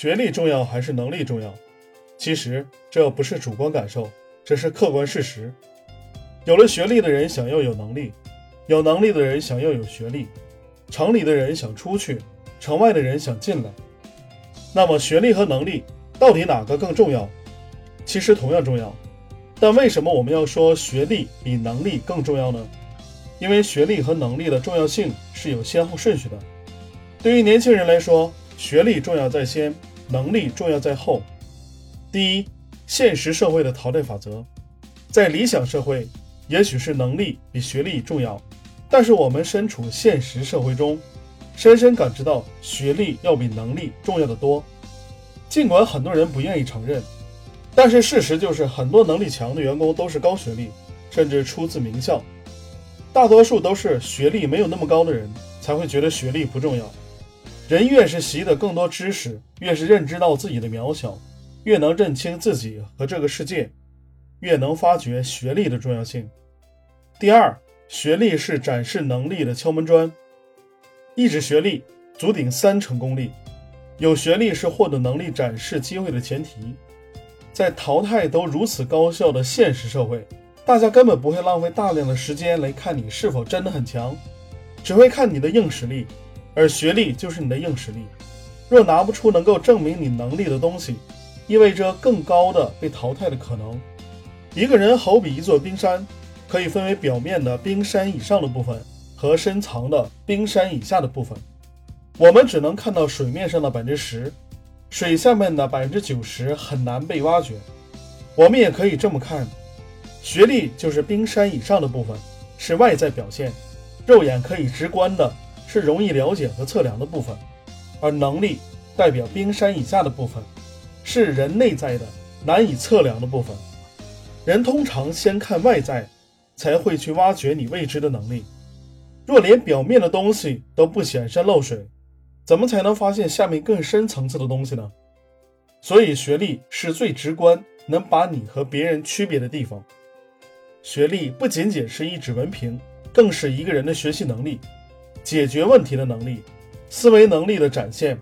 学历重要还是能力重要？其实这不是主观感受，这是客观事实。有了学历的人想要有能力，有能力的人想要有学历。城里的人想出去，城外的人想进来。那么学历和能力到底哪个更重要？其实同样重要。但为什么我们要说学历比能力更重要呢？因为学历和能力的重要性是有先后顺序的。对于年轻人来说，学历重要在先，能力重要在后。第一，现实社会的淘汰法则，在理想社会，也许是能力比学历重要。但是我们身处现实社会中，深深感知到学历要比能力重要的多。尽管很多人不愿意承认，但是事实就是，很多能力强的员工都是高学历，甚至出自名校。大多数都是学历没有那么高的人才会觉得学历不重要。人越是习得更多知识，越是认知到自己的渺小，越能认清自己和这个世界，越能发掘学历的重要性。第二。学历是展示能力的敲门砖，一纸学历足顶三成功力。有学历是获得能力展示机会的前提。在淘汰都如此高效的现实社会，大家根本不会浪费大量的时间来看你是否真的很强，只会看你的硬实力，而学历就是你的硬实力。若拿不出能够证明你能力的东西，意味着更高的被淘汰的可能。一个人好比一座冰山。可以分为表面的冰山以上的部分和深藏的冰山以下的部分。我们只能看到水面上的百分之十，水下面的百分之九十很难被挖掘。我们也可以这么看：学历就是冰山以上的部分，是外在表现，肉眼可以直观的，是容易了解和测量的部分；而能力代表冰山以下的部分，是人内在的难以测量的部分。人通常先看外在。才会去挖掘你未知的能力。若连表面的东西都不显山露水，怎么才能发现下面更深层次的东西呢？所以，学历是最直观能把你和别人区别的地方。学历不仅仅是一纸文凭，更是一个人的学习能力、解决问题的能力、思维能力的展现。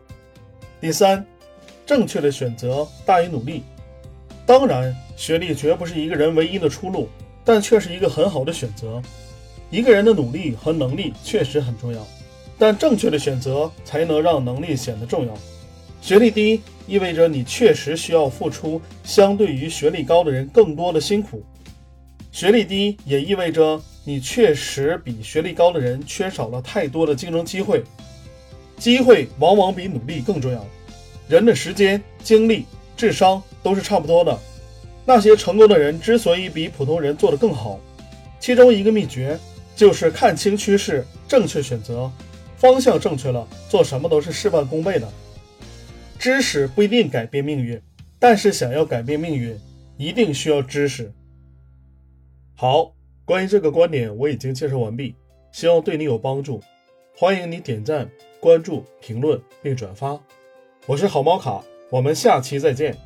第三，正确的选择大于努力。当然，学历绝不是一个人唯一的出路。但却是一个很好的选择。一个人的努力和能力确实很重要，但正确的选择才能让能力显得重要。学历低意味着你确实需要付出相对于学历高的人更多的辛苦。学历低也意味着你确实比学历高的人缺少了太多的竞争机会。机会往往比努力更重要。人的时间、精力、智商都是差不多的。那些成功的人之所以比普通人做得更好，其中一个秘诀就是看清趋势，正确选择，方向正确了，做什么都是事半功倍的。知识不一定改变命运，但是想要改变命运，一定需要知识。好，关于这个观点我已经介绍完毕，希望对你有帮助。欢迎你点赞、关注、评论并转发。我是好猫卡，我们下期再见。